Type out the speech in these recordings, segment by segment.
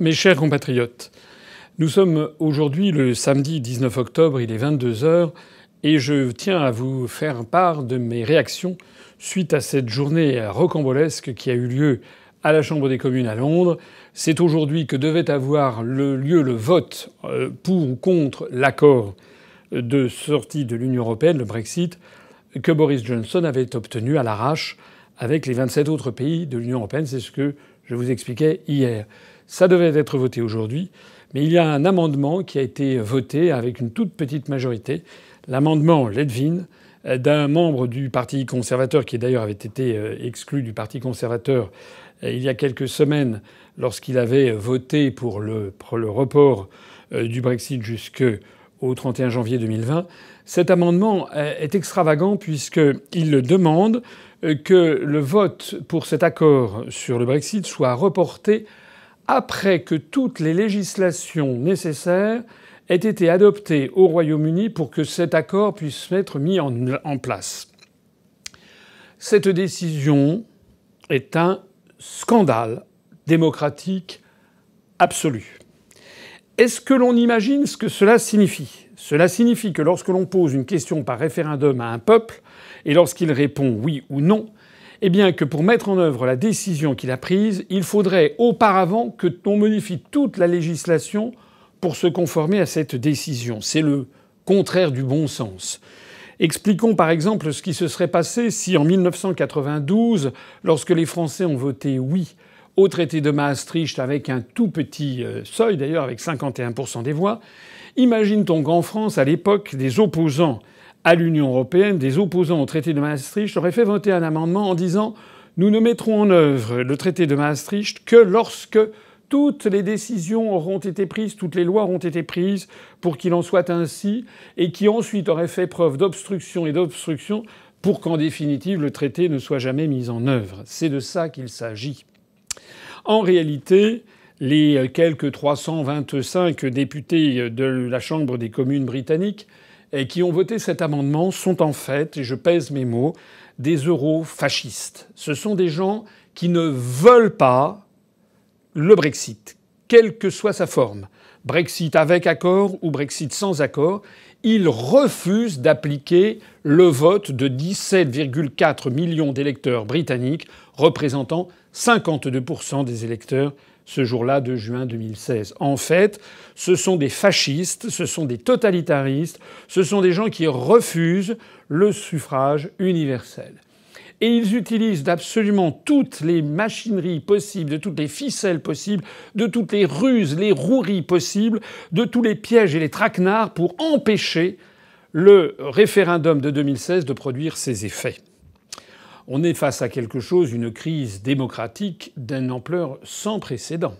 Mes chers compatriotes, nous sommes aujourd'hui le samedi 19 octobre, il est 22 heures, et je tiens à vous faire part de mes réactions suite à cette journée rocambolesque qui a eu lieu à la Chambre des communes à Londres. C'est aujourd'hui que devait avoir lieu le vote euh, pour ou contre l'accord de sortie de l'Union européenne, le Brexit, que Boris Johnson avait obtenu à l'arrache avec les 27 autres pays de l'Union européenne. C'est ce que je vous expliquais hier. Ça devait être voté aujourd'hui, mais il y a un amendement qui a été voté avec une toute petite majorité, l'amendement Ledvin d'un membre du Parti conservateur qui d'ailleurs avait été euh, exclu du Parti conservateur euh, il y a quelques semaines lorsqu'il avait voté pour le, report euh, du Brexit jusqu'au 31 janvier 2020. Cet amendement est extravagant puisqu'il demande que le vote pour cet accord sur le Brexit soit reporté après que toutes les législations nécessaires aient été adoptées au Royaume-Uni pour que cet accord puisse être mis en, place. Cette décision est un scandale démocratique absolu. Est-ce que l'on imagine ce que cela signifie? Cela signifie que lorsque l'on pose une question par référendum à un peuple, et lorsqu'il répond oui ou non, eh bien que pour mettre en œuvre la décision qu'il a prise, il faudrait auparavant que l'on modifie toute la législation pour se conformer à cette décision. C'est le contraire du bon sens. Expliquons par exemple ce qui se serait passé si en 1992, lorsque les Français ont voté oui au traité de Maastricht avec un tout petit euh, seuil d'ailleurs avec 51% des voix, imagine-t-on qu'en France, à l'époque, des opposants à l'Union européenne, des opposants au traité de Maastricht auraient fait voter un amendement en disant nous ne mettrons en œuvre le traité de Maastricht que lorsque toutes les décisions auront été prises, toutes les lois auront été prises pour qu'il en soit ainsi, et qui ensuite auraient fait preuve d'obstruction et d'obstruction pour qu'en définitive le traité ne soit jamais mis en œuvre. C'est de ça qu'il s'agit. En réalité, les quelques 325 députés de la Chambre des communes britanniques et qui ont voté cet amendement sont en fait, et je pèse mes mots, des euro-fascistes. Ce sont des gens qui ne veulent pas le Brexit, quelle que soit sa forme. Brexit avec accord ou Brexit sans accord, ils refusent d'appliquer le vote de 17,4 millions d'électeurs britanniques, représentant 52% des électeurs ce jour-là de juin 2016. En fait, ce sont des fascistes, ce sont des totalitaristes, ce sont des gens qui refusent le suffrage universel. Et ils utilisent absolument toutes les machineries possibles, de toutes les ficelles possibles, de toutes les ruses, les roueries possibles, de tous les pièges et les traquenards pour empêcher le référendum de 2016 de produire ses effets on est face à quelque chose, une crise démocratique d'une ampleur sans précédent.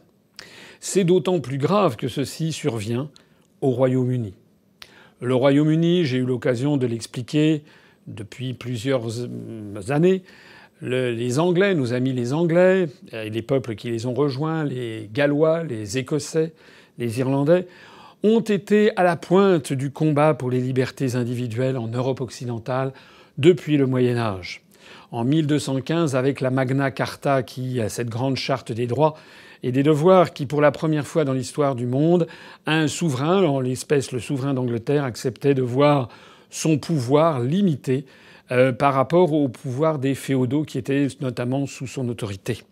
C'est d'autant plus grave que ceci survient au Royaume-Uni. Le Royaume-Uni, j'ai eu l'occasion de l'expliquer depuis plusieurs années, les Anglais, nos amis les Anglais, et les peuples qui les ont rejoints, les Gallois, les Écossais, les Irlandais, ont été à la pointe du combat pour les libertés individuelles en Europe occidentale depuis le Moyen Âge en 1215 avec la Magna Carta, qui a cette grande charte des droits et des devoirs qui, pour la première fois dans l'histoire du monde, un souverain, en l'espèce le souverain d'Angleterre, acceptait de voir son pouvoir limité euh, par rapport au pouvoir des féodaux qui étaient notamment sous son autorité.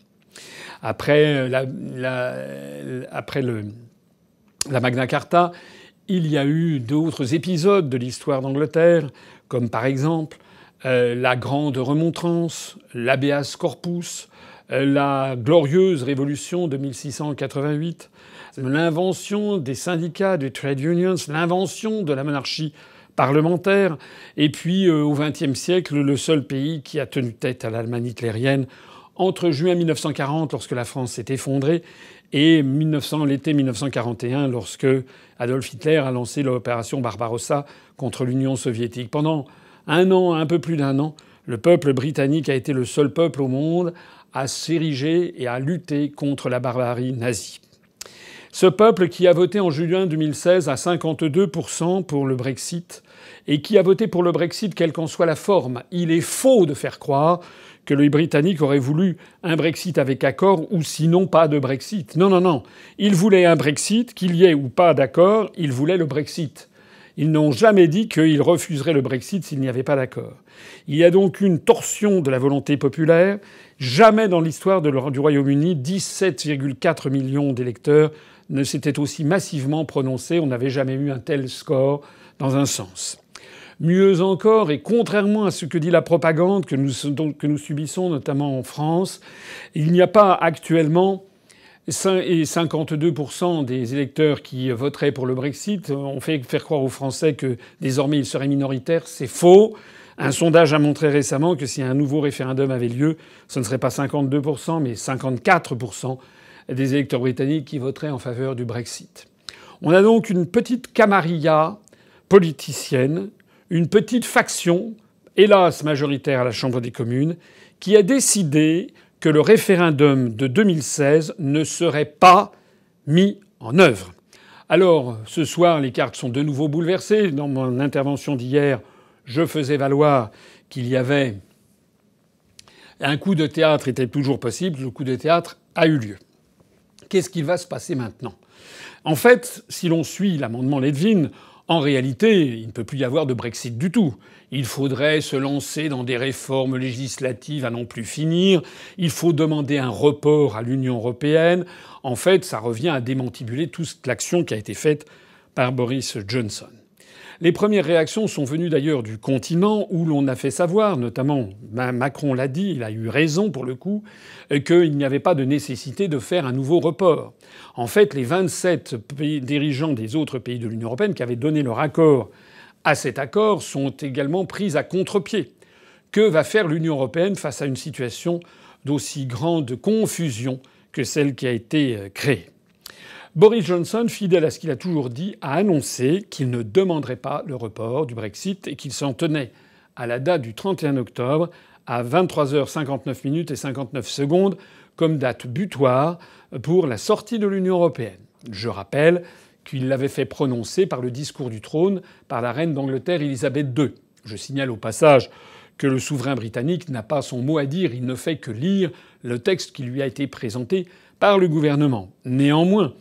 Après, le, la Magna Carta, il y a eu d'autres épisodes de l'histoire d'Angleterre, comme par exemple euh, la grande remontrance, l'habeas corpus, euh, la glorieuse révolution de 1688, l'invention des syndicats, des trade unions, l'invention de la monarchie parlementaire, et puis euh, au XXe siècle, le seul pays qui a tenu tête à l'Allemagne hitlérienne entre juin 1940, lorsque la France s'est effondrée, et l'été 1941, lorsque Adolf Hitler a lancé l'opération Barbarossa contre l'Union soviétique. Pendant un an, un peu plus d'un an, le peuple britannique a été le seul peuple au monde à s'ériger et à lutter contre la barbarie nazie. Ce peuple qui a voté en juin 2016 à 52% pour le Brexit et qui a voté pour le Brexit quelle qu'en soit la forme, il est faux de faire croire que les Britanniques auraient voulu un Brexit avec accord ou sinon pas de Brexit. Non, non, non. Ils voulaient un Brexit, qu'il y ait ou pas d'accord, ils voulaient le Brexit. Ils n'ont jamais dit qu'ils refuseraient le Brexit s'il n'y avait pas d'accord. Il y a donc une torsion de la volonté populaire. Jamais dans l'histoire du Royaume-Uni, 17,4 millions d'électeurs ne s'étaient aussi massivement prononcés. On n'avait jamais eu un tel score dans un sens. Mieux encore, et contrairement à ce que dit la propagande que nous, que nous subissons notamment en France, il n'y a pas actuellement et 52% des électeurs qui voteraient pour le Brexit. On fait faire croire aux Français que désormais ils seraient minoritaires. C'est faux. Un sondage a montré récemment que si un nouveau référendum avait lieu, ce ne serait pas 52%, mais 54% des électeurs britanniques qui voteraient en faveur du Brexit. On a donc une petite camarilla politicienne une petite faction, hélas majoritaire à la Chambre des communes, qui a décidé que le référendum de 2016 ne serait pas mis en œuvre. Alors, ce soir, les cartes sont de nouveau bouleversées. Dans mon intervention d'hier, je faisais valoir qu'il y avait un coup de théâtre était toujours possible. Le coup de théâtre a eu lieu. Qu'est-ce qui va se passer maintenant? En fait, si l'on suit l'amendement Ledvin, en réalité, il ne peut plus y avoir de Brexit du tout. Il faudrait se lancer dans des réformes législatives à non plus finir. Il faut demander un report à l'Union européenne. En fait, ça revient à démantibuler toute l'action qui a été faite par Boris Johnson. Les premières réactions sont venues d'ailleurs du continent où l'on a fait savoir, notamment Macron l'a dit, il a eu raison pour le coup, qu'il n'y avait pas de nécessité de faire un nouveau report. En fait, les 27 dirigeants des autres pays de l'Union européenne qui avaient donné leur accord à cet accord sont également pris à contre-pied. Que va faire l'Union européenne face à une situation d'aussi grande confusion que celle qui a été euh, créée? Boris Johnson, fidèle à ce qu'il a toujours dit, a annoncé qu'il ne demanderait pas le report du Brexit et qu'il s'en tenait à la date du 31 octobre à 23h59 minutes et 59 secondes comme date butoir pour la sortie de l'Union européenne. Je rappelle qu'il l'avait fait prononcer par le discours du trône par la reine d'Angleterre Elisabeth II. Je signale au passage que le souverain britannique n'a pas son mot à dire, il ne fait que lire le texte qui lui a été présenté par le gouvernement. Néanmoins,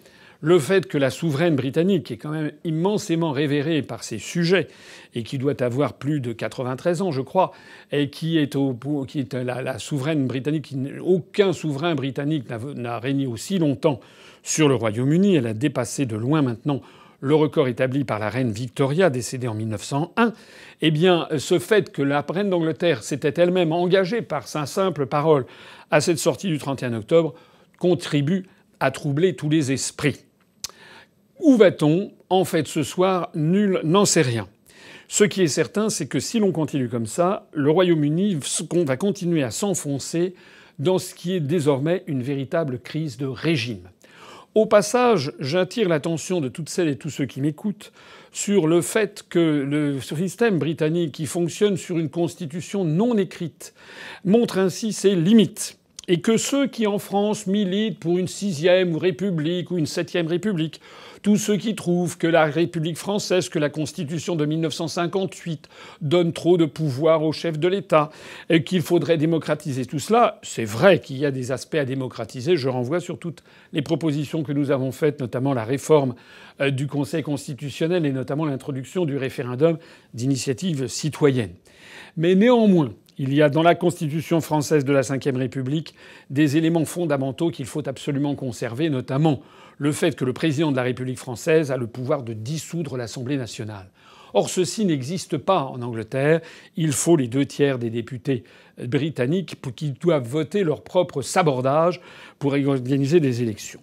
le fait que la souveraine britannique, qui est quand même immensément révérée par ses sujets et qui doit avoir plus de 93 ans, je crois, et qui est, est la, souveraine britannique, aucun souverain britannique n'a régné aussi longtemps sur le Royaume-Uni. Elle a dépassé de loin maintenant le record établi par la reine Victoria, décédée en 1901, eh bien, ce fait que la reine d'Angleterre s'était elle-même engagée par sa simple parole à cette sortie du 31 octobre contribue à troubler tous les esprits. Où va-t-on? En fait, ce soir, nul n'en sait rien. Ce qui est certain, c'est que si l'on continue comme ça, le Royaume-Uni va continuer à s'enfoncer dans ce qui est désormais une véritable crise de régime. Au passage, j'attire l'attention de toutes celles et tous ceux qui m'écoutent sur le fait que le système britannique, qui fonctionne sur une constitution non écrite, montre ainsi ses limites et que ceux qui en France militent pour une sixième république ou une septième république, tous ceux qui trouvent que la République française, que la Constitution de 1958 donne trop de pouvoir au chef de l'État et qu'il faudrait démocratiser tout cela, c'est vrai qu'il y a des aspects à démocratiser. Je renvoie sur toutes les propositions que nous avons faites, notamment la réforme euh, du Conseil constitutionnel et notamment l'introduction du référendum d'initiative citoyenne. Mais néanmoins, il y a dans la Constitution française de la Ve République des éléments fondamentaux qu'il faut absolument conserver, notamment le fait que le président de la République française a le pouvoir de dissoudre l'Assemblée nationale. Or, ceci n'existe pas en Angleterre. Il faut les deux tiers des députés britanniques qui doivent voter leur propre sabordage pour organiser des élections.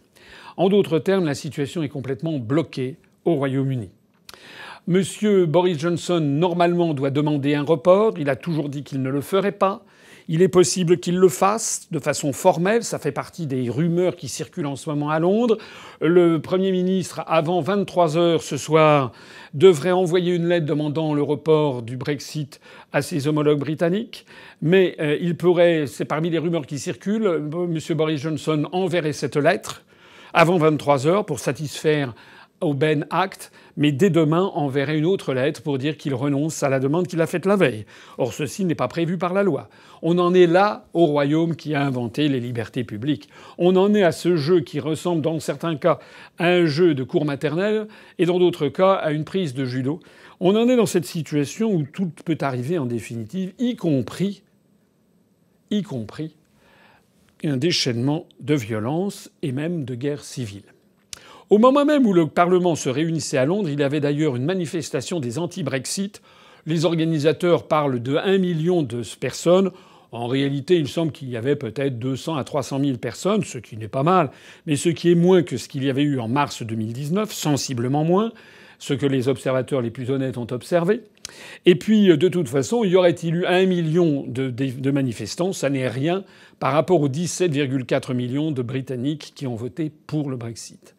En d'autres termes, la situation est complètement bloquée au Royaume-Uni. Monsieur Boris Johnson, normalement, doit demander un report. Il a toujours dit qu'il ne le ferait pas. Il est possible qu'il le fasse de façon formelle. Ça fait partie des rumeurs qui circulent en ce moment à Londres. Le Premier ministre, avant 23 heures ce soir, devrait envoyer une lettre demandant le report du Brexit à ses homologues britanniques. Mais euh, il pourrait, c'est parmi les rumeurs qui circulent, M. Boris Johnson enverrait cette lettre avant 23 heures pour satisfaire au Ben Act, mais dès demain enverrait une autre lettre pour dire qu'il renonce à la demande qu'il a faite la veille. Or ceci n'est pas prévu par la loi. On en est là au royaume qui a inventé les libertés publiques. On en est à ce jeu qui ressemble dans certains cas à un jeu de cours maternelle et dans d'autres cas à une prise de judo. On en est dans cette situation où tout peut arriver en définitive, y compris, y compris un déchaînement de violence et même de guerre civile. Au moment même où le Parlement se réunissait à Londres, il y avait d'ailleurs une manifestation des anti-Brexit. Les organisateurs parlent de 1 million de personnes. En réalité, il semble qu'il y avait peut-être 200 à 300 000 personnes, ce qui n'est pas mal, mais ce qui est moins que ce qu'il y avait eu en mars 2019, sensiblement moins, ce que les observateurs les plus honnêtes ont observé. Et puis, de toute façon, y aurait-il eu un million de, de manifestants? Ça n'est rien par rapport aux 17,4 millions de Britanniques qui ont voté pour le Brexit.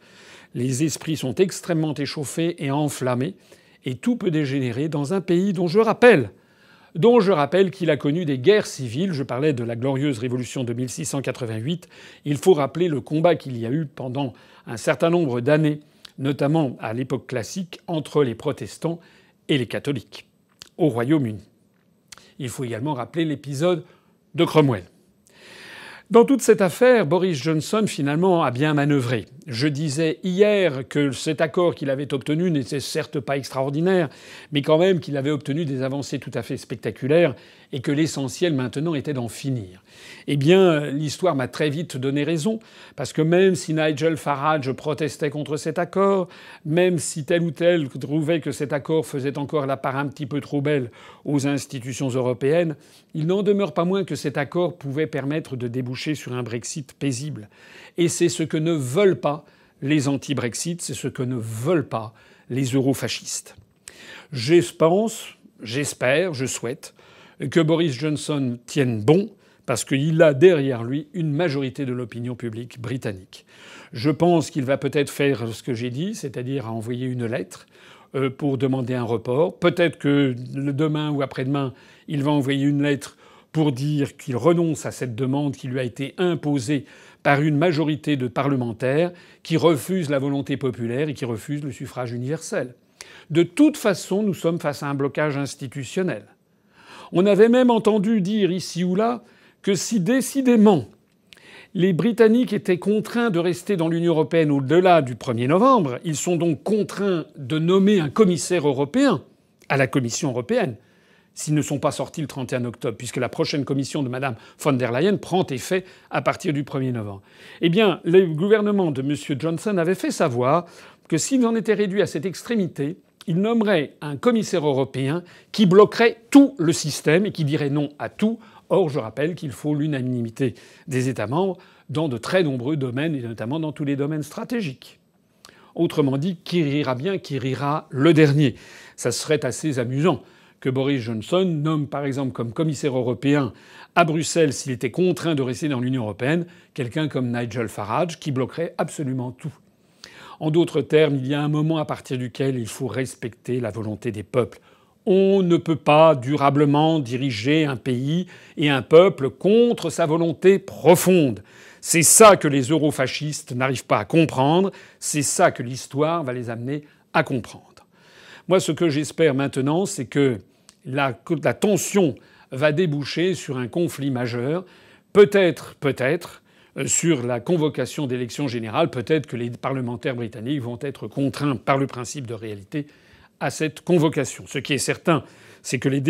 Les esprits sont extrêmement échauffés et enflammés, et tout peut dégénérer dans un pays dont je rappelle dont je rappelle qu'il a connu des guerres civiles. Je parlais de la glorieuse révolution de 1688. Il faut rappeler le combat qu'il y a eu pendant un certain nombre d'années, notamment à l'époque classique, entre les protestants et les catholiques au Royaume-Uni. Il faut également rappeler l'épisode de Cromwell. Dans toute cette affaire, Boris Johnson finalement a bien manœuvré. Je disais hier que cet accord qu'il avait obtenu n'était certes pas extraordinaire, mais quand même qu'il avait obtenu des avancées tout à fait spectaculaires et que l'essentiel maintenant était d'en finir. Eh bien, l'histoire m'a très vite donné raison, parce que même si Nigel Farage protestait contre cet accord, même si tel ou tel trouvait que cet accord faisait encore la part un petit peu trop belle aux institutions européennes, il n'en demeure pas moins que cet accord pouvait permettre de déboucher sur un Brexit paisible. Et c'est ce que ne veulent pas les anti-Brexit, c'est ce que ne veulent pas les eurofascistes. Je pense, j'espère, je souhaite que Boris Johnson tienne bon parce qu'il a derrière lui une majorité de l'opinion publique britannique. Je pense qu'il va peut-être faire ce que j'ai dit, c'est-à-dire envoyer une lettre euh, pour demander un report. Peut-être que demain ou après-demain, il va envoyer une lettre pour dire qu'il renonce à cette demande qui lui a été imposée par une majorité de parlementaires qui refusent la volonté populaire et qui refusent le suffrage universel. De toute façon, nous sommes face à un blocage institutionnel. On avait même entendu dire ici ou là que si décidément les Britanniques étaient contraints de rester dans l'Union européenne au-delà du 1er novembre, ils sont donc contraints de nommer un commissaire européen à la Commission européenne s'ils ne sont pas sortis le 31 octobre, puisque la prochaine commission de Mme von der Leyen prend effet à partir du 1er novembre. Eh bien, le gouvernement de M. Johnson avait fait savoir que s'ils en étaient réduits à cette extrémité, il nommerait un commissaire européen qui bloquerait tout le système et qui dirait non à tout. Or, je rappelle qu'il faut l'unanimité des États membres dans de très nombreux domaines, et notamment dans tous les domaines stratégiques. Autrement dit, qui rira bien, qui rira le dernier. Ça serait assez amusant que Boris Johnson nomme par exemple comme commissaire européen à Bruxelles s'il était contraint de rester dans l'Union européenne quelqu'un comme Nigel Farage qui bloquerait absolument tout. En d'autres termes, il y a un moment à partir duquel il faut respecter la volonté des peuples. On ne peut pas durablement diriger un pays et un peuple contre sa volonté profonde. C'est ça que les eurofascistes n'arrivent pas à comprendre, c'est ça que l'histoire va les amener à comprendre. Moi, ce que j'espère maintenant, c'est que la, tension va déboucher sur un conflit majeur, peut-être, peut-être, euh, sur la convocation d'élections générales, peut-être que les parlementaires britanniques vont être contraints par le principe de réalité à cette convocation. Ce qui est certain, c'est que les,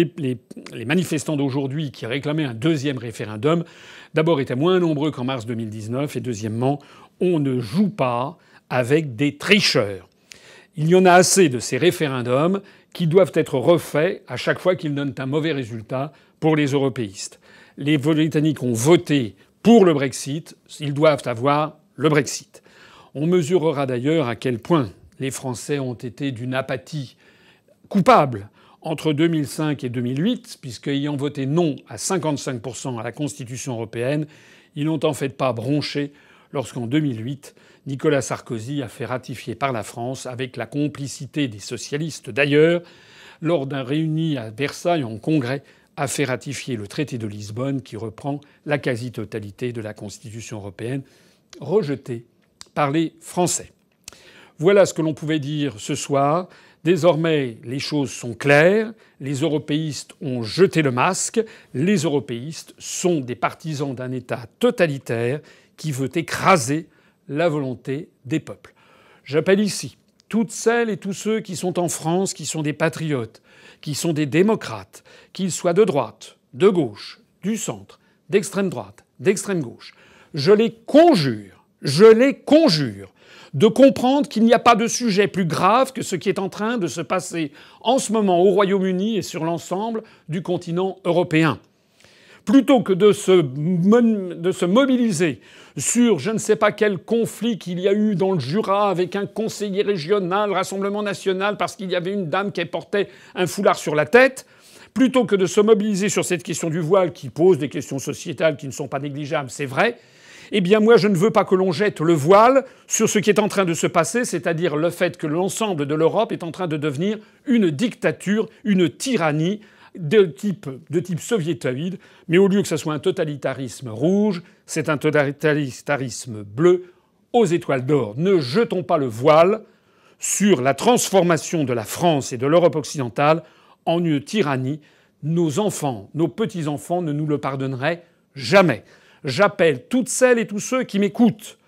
les manifestants d'aujourd'hui qui réclamaient un deuxième référendum, d'abord étaient moins nombreux qu'en mars 2019, et deuxièmement, on ne joue pas avec des tricheurs. Il y en a assez de ces référendums qui doivent être refaits à chaque fois qu'ils donnent un mauvais résultat pour les européistes. Les Britanniques ont voté pour le Brexit, ils doivent avoir le Brexit. On mesurera d'ailleurs à quel point les Français ont été d'une apathie coupable entre 2005 et 2008, puisqu'ayant voté non à 55% à la Constitution européenne, ils n'ont en fait pas bronché lorsqu'en 2008, Nicolas Sarkozy a fait ratifier par la France, avec la complicité des socialistes d'ailleurs, lors d'un réuni à Versailles en congrès, a fait ratifier le traité de Lisbonne qui reprend la quasi-totalité de la Constitution européenne, rejetée par les Français. Voilà ce que l'on pouvait dire ce soir. Désormais, les choses sont claires. Les européistes ont jeté le masque. Les européistes sont des partisans d'un État totalitaire qui veut écraser la volonté des peuples. J'appelle ici toutes celles et tous ceux qui sont en France, qui sont des patriotes, qui sont des démocrates, qu'ils soient de droite, de gauche, du centre, d'extrême droite, d'extrême gauche. Je les conjure, je les conjure de comprendre qu'il n'y a pas de sujet plus grave que ce qui est en train de se passer en ce moment au Royaume-Uni et sur l'ensemble du continent européen. Plutôt que de se, mobiliser sur je ne sais pas quel conflit qu'il y a eu dans le Jura avec un conseiller régional, Rassemblement national, parce qu'il y avait une dame qui portait un foulard sur la tête, plutôt que de se mobiliser sur cette question du voile qui pose des questions sociétales qui ne sont pas négligeables, c'est vrai, eh bien moi je ne veux pas que l'on jette le voile sur ce qui est en train de se passer, c'est-à-dire le fait que l'ensemble de l'Europe est en train de devenir une dictature, une tyrannie de type, de type soviétoïde, mais au lieu que ce soit un totalitarisme rouge, c'est un totalitarisme bleu aux étoiles d'or. Ne jetons pas le voile sur la transformation de la France et de l'Europe occidentale en une tyrannie. Nos enfants, nos petits-enfants ne nous le pardonneraient jamais. J'appelle toutes celles et tous ceux qui m'écoutent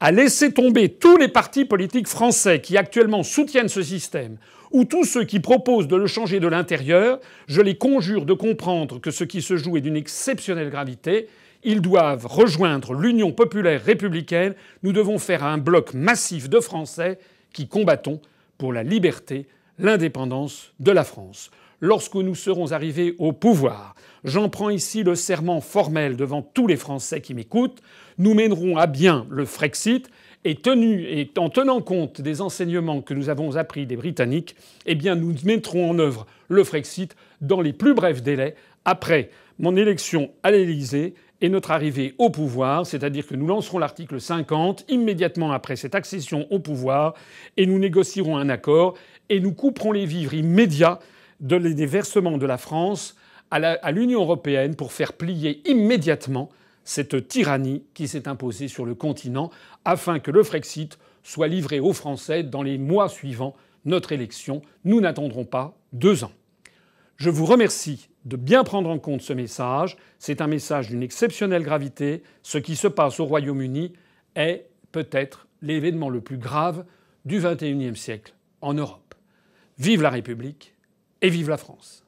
à laisser tomber tous les partis politiques français qui actuellement soutiennent ce système, ou tous ceux qui proposent de le changer de l'intérieur, je les conjure de comprendre que ce qui se joue est d'une exceptionnelle gravité. Ils doivent rejoindre l'Union populaire républicaine. Nous devons faire un bloc massif de Français qui combattons pour la liberté, l'indépendance de la France. Lorsque nous serons arrivés au pouvoir, j'en prends ici le serment formel devant tous les Français qui m'écoutent, nous mènerons à bien le Frexit et, tenu, en tenant compte des enseignements que nous avons appris des Britanniques, eh bien nous mettrons en œuvre le Frexit dans les plus brefs délais après mon élection à l'Élysée et notre arrivée au pouvoir, c'est-à-dire que nous lancerons l'article 50 immédiatement après cette accession au pouvoir et nous négocierons un accord et nous couperons les vivres immédiats des versements de la France à l'Union européenne pour faire plier immédiatement cette tyrannie qui s'est imposée sur le continent afin que le Frexit soit livré aux Français dans les mois suivant notre élection. Nous n'attendrons pas deux ans. Je vous remercie de bien prendre en compte ce message. C'est un message d'une exceptionnelle gravité. Ce qui se passe au Royaume-Uni est peut-être l'événement le plus grave du XXIe siècle en Europe. Vive la République et vive la France.